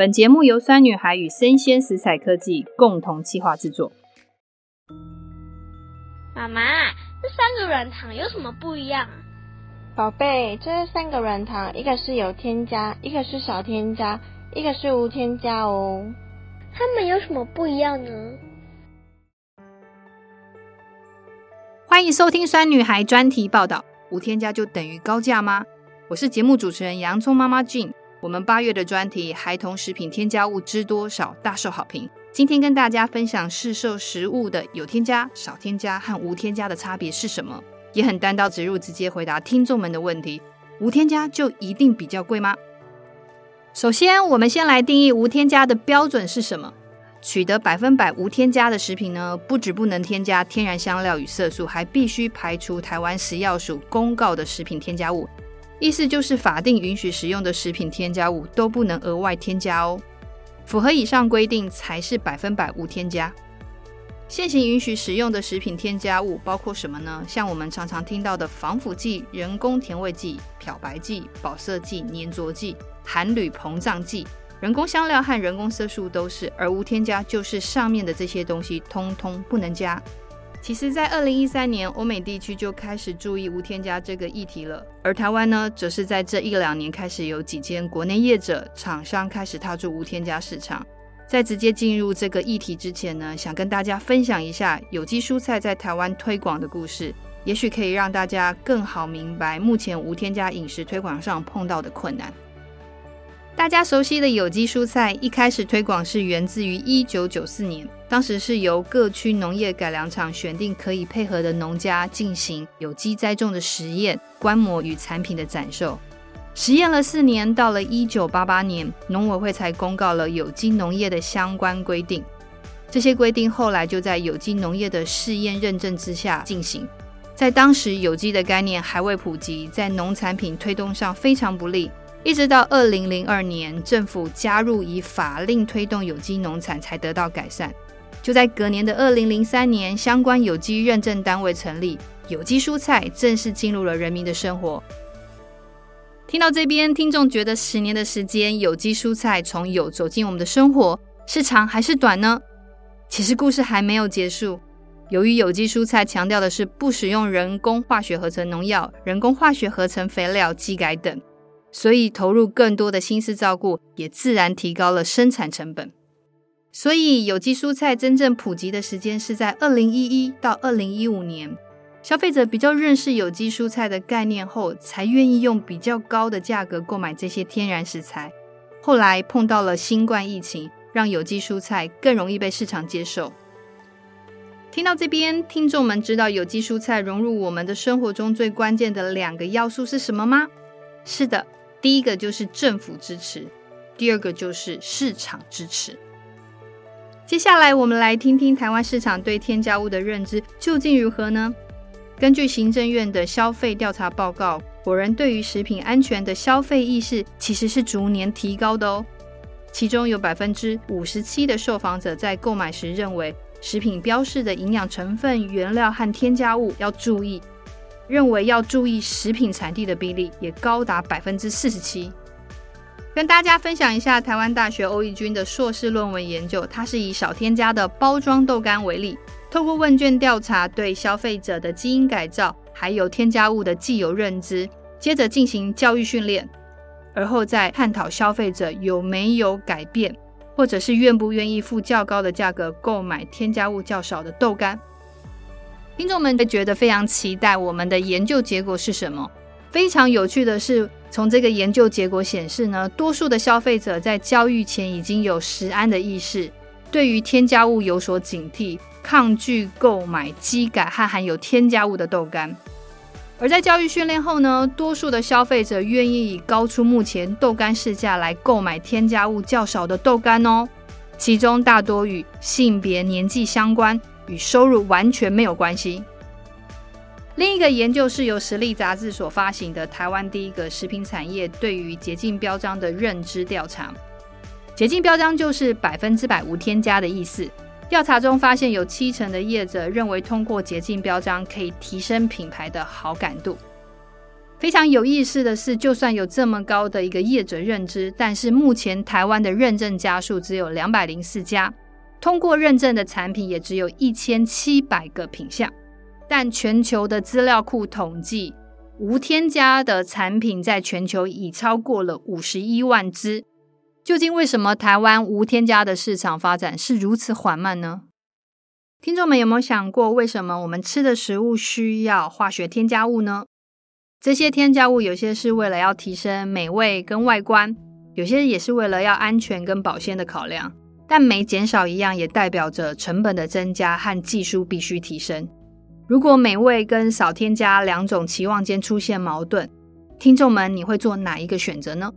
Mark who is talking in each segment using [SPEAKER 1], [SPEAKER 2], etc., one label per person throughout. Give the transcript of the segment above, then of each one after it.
[SPEAKER 1] 本节目由酸女孩与生鲜食材科技共同企划制作。
[SPEAKER 2] 妈妈，这三个软糖有什么不一样啊？
[SPEAKER 3] 宝贝，这三个软糖，一个是有添加，一个是少添加，一个是无添加哦。
[SPEAKER 2] 它们有什么不一样呢？
[SPEAKER 1] 欢迎收听酸女孩专题报道：无添加就等于高价吗？我是节目主持人洋葱妈妈 Jean。我们八月的专题《孩童食品添加物知多少》大受好评。今天跟大家分享市售食物的有添加、少添加和无添加的差别是什么，也很单刀直入，直接回答听众们的问题：无添加就一定比较贵吗？首先，我们先来定义无添加的标准是什么？取得百分百无添加的食品呢，不只不能添加天然香料与色素，还必须排除台湾食药署公告的食品添加物。意思就是，法定允许使用的食品添加物都不能额外添加哦。符合以上规定才是百分百无添加。现行允许使用的食品添加物包括什么呢？像我们常常听到的防腐剂、人工甜味剂、漂白剂、保色剂、粘着剂、含铝膨胀剂、人工香料和人工色素都是，而无添加就是上面的这些东西通通不能加。其实，在二零一三年，欧美地区就开始注意无添加这个议题了，而台湾呢，则是在这一两年开始有几间国内业者厂商开始踏入无添加市场。在直接进入这个议题之前呢，想跟大家分享一下有机蔬菜在台湾推广的故事，也许可以让大家更好明白目前无添加饮食推广上碰到的困难。大家熟悉的有机蔬菜一开始推广是源自于一九九四年。当时是由各区农业改良场选定可以配合的农家进行有机栽种的实验、观摩与产品的展售。实验了四年，到了一九八八年，农委会才公告了有机农业的相关规定。这些规定后来就在有机农业的试验认证之下进行。在当时，有机的概念还未普及，在农产品推动上非常不利。一直到二零零二年，政府加入以法令推动有机农产，才得到改善。就在隔年的二零零三年，相关有机认证单位成立，有机蔬菜正式进入了人民的生活。听到这边，听众觉得十年的时间，有机蔬菜从有走进我们的生活，是长还是短呢？其实故事还没有结束。由于有机蔬菜强调的是不使用人工化学合成农药、人工化学合成肥料、基改等，所以投入更多的心思照顾，也自然提高了生产成本。所以，有机蔬菜真正普及的时间是在二零一一到二零一五年，消费者比较认识有机蔬菜的概念后，才愿意用比较高的价格购买这些天然食材。后来碰到了新冠疫情，让有机蔬菜更容易被市场接受。听到这边，听众们知道有机蔬菜融入我们的生活中最关键的两个要素是什么吗？是的，第一个就是政府支持，第二个就是市场支持。接下来，我们来听听台湾市场对添加物的认知究竟如何呢？根据行政院的消费调查报告，国人对于食品安全的消费意识其实是逐年提高的哦。其中有百分之五十七的受访者在购买时认为，食品标示的营养成分、原料和添加物要注意，认为要注意食品产地的比例也高达百分之四十七。跟大家分享一下台湾大学欧义军的硕士论文研究，它是以少添加的包装豆干为例，透过问卷调查对消费者的基因改造还有添加物的既有认知，接着进行教育训练，而后再探讨消费者有没有改变，或者是愿不愿意付较高的价格购买添加物较少的豆干。听众们会觉得非常期待我们的研究结果是什么？非常有趣的是。从这个研究结果显示呢，多数的消费者在教育前已经有食安的意识，对于添加物有所警惕，抗拒购买机改和含有添加物的豆干。而在教育训练后呢，多数的消费者愿意以高出目前豆干市价来购买添加物较少的豆干哦，其中大多与性别、年纪相关，与收入完全没有关系。另一个研究是由《食力》杂志所发行的台湾第一个食品产业对于洁净标章的认知调查。洁净标章就是百分之百无添加的意思。调查中发现，有七成的业者认为通过洁净标章可以提升品牌的好感度。非常有意思的是，就算有这么高的一个业者认知，但是目前台湾的认证家数只有两百零四家，通过认证的产品也只有一千七百个品项。但全球的资料库统计，无添加的产品在全球已超过了五十一万支。究竟为什么台湾无添加的市场发展是如此缓慢呢？听众们有没有想过，为什么我们吃的食物需要化学添加物呢？这些添加物有些是为了要提升美味跟外观，有些也是为了要安全跟保鲜的考量。但每减少一样，也代表着成本的增加和技术必须提升。如果美味跟少添加两种期望间出现矛盾，听众们你会做哪一个选择呢？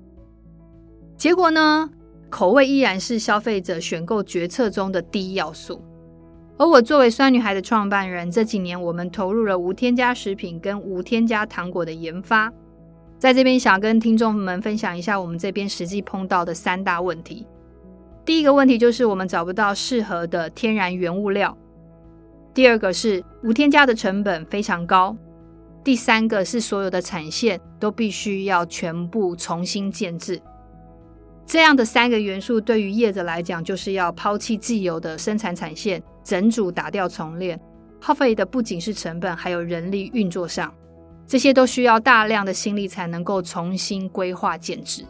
[SPEAKER 1] 结果呢？口味依然是消费者选购决策中的第一要素。而我作为酸女孩的创办人，这几年我们投入了无添加食品跟无添加糖果的研发。在这边想跟听众们分享一下我们这边实际碰到的三大问题。第一个问题就是我们找不到适合的天然原物料。第二个是无添加的成本非常高。第三个是所有的产线都必须要全部重新建制。这样的三个元素对于业者来讲，就是要抛弃既有的生产产线。整组打掉重练，耗费的不仅是成本，还有人力运作上，这些都需要大量的心力才能够重新规划建制。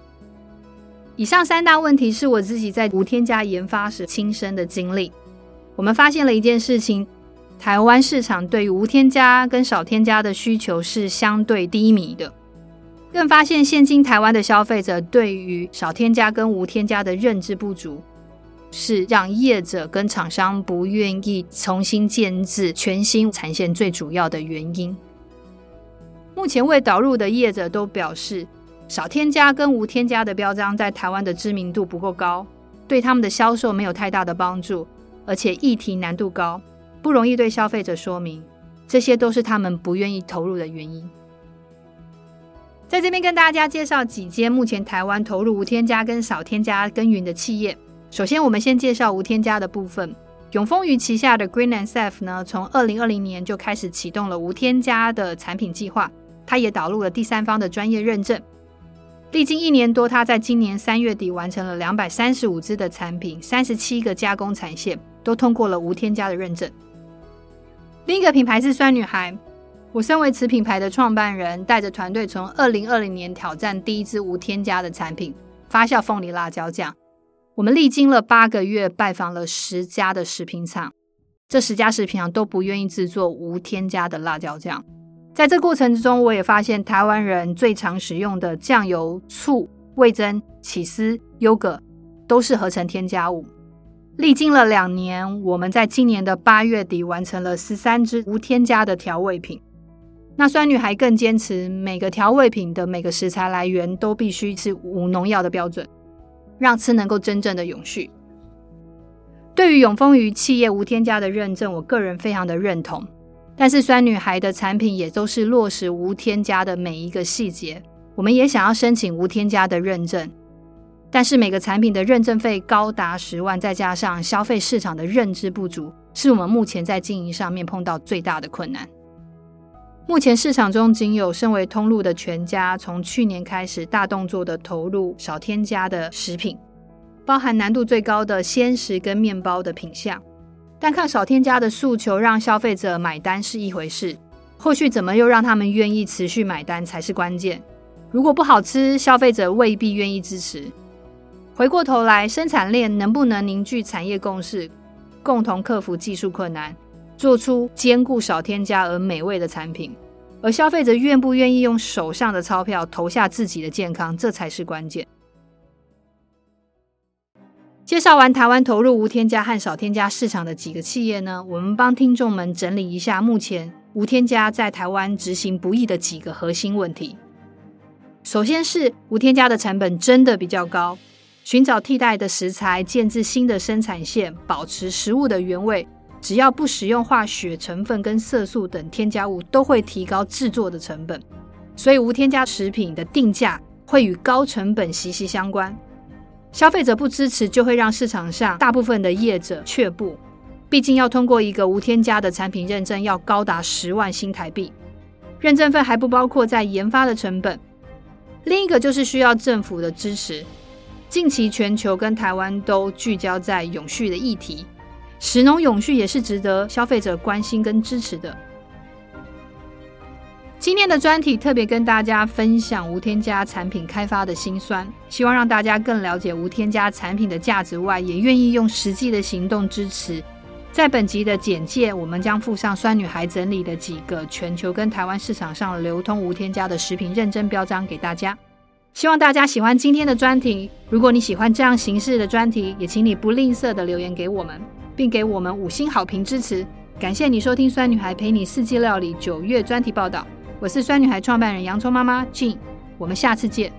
[SPEAKER 1] 以上三大问题是我自己在无添加研发时亲身的经历。我们发现了一件事情：台湾市场对于无添加跟少添加的需求是相对低迷的，更发现现今台湾的消费者对于少添加跟无添加的认知不足。是让业者跟厂商不愿意重新建制全新产线最主要的原因。目前未导入的业者都表示，少添加跟无添加的标章在台湾的知名度不够高，对他们的销售没有太大的帮助，而且议题难度高，不容易对消费者说明。这些都是他们不愿意投入的原因。在这边跟大家介绍几间目前台湾投入无添加跟少添加耕耘的企业。首先，我们先介绍无添加的部分。永丰鱼旗下的 Green and Safe 呢，从二零二零年就开始启动了无添加的产品计划，它也导入了第三方的专业认证。历经一年多，他在今年三月底完成了两百三十五支的产品，三十七个加工产线都通过了无添加的认证。另一个品牌是酸女孩，我身为此品牌的创办人，带着团队从二零二零年挑战第一支无添加的产品——发酵凤梨辣椒酱。我们历经了八个月，拜访了十家的食品厂，这十家食品厂都不愿意制作无添加的辣椒酱。在这过程之中，我也发现台湾人最常使用的酱油、醋、味噌、起司、优格都是合成添加物。历经了两年，我们在今年的八月底完成了十三支无添加的调味品。那酸女孩更坚持每个调味品的每个食材来源都必须是无农药的标准。让吃能够真正的永续。对于永丰鱼企业无添加的认证，我个人非常的认同。但是酸女孩的产品也都是落实无添加的每一个细节。我们也想要申请无添加的认证，但是每个产品的认证费高达十万，再加上消费市场的认知不足，是我们目前在经营上面碰到最大的困难。目前市场中仅有身为通路的全家，从去年开始大动作的投入少添加的食品，包含难度最高的鲜食跟面包的品项。但靠少添加的诉求让消费者买单是一回事，后续怎么又让他们愿意持续买单才是关键。如果不好吃，消费者未必愿意支持。回过头来，生产链能不能凝聚产业共识，共同克服技术困难？做出兼顾少添加而美味的产品，而消费者愿不愿意用手上的钞票投下自己的健康，这才是关键。介绍完台湾投入无添加和少添加市场的几个企业呢，我们帮听众们整理一下目前无添加在台湾执行不易的几个核心问题。首先是无添加的成本真的比较高，寻找替代的食材，建置新的生产线，保持食物的原味。只要不使用化学成分跟色素等添加物，都会提高制作的成本。所以无添加食品的定价会与高成本息息相关。消费者不支持，就会让市场上大部分的业者却步。毕竟要通过一个无添加的产品认证，要高达十万新台币。认证费还不包括在研发的成本。另一个就是需要政府的支持。近期全球跟台湾都聚焦在永续的议题，食农永续也是值得消费者关心跟支持的。今天的专题特别跟大家分享无添加产品开发的辛酸，希望让大家更了解无添加产品的价值外，也愿意用实际的行动支持。在本集的简介，我们将附上酸女孩整理的几个全球跟台湾市场上流通无添加的食品认证标章给大家。希望大家喜欢今天的专题。如果你喜欢这样形式的专题，也请你不吝啬的留言给我们，并给我们五星好评支持。感谢你收听酸女孩陪你四季料理九月专题报道。我是酸女孩创办人洋葱妈妈 Jean，我们下次见。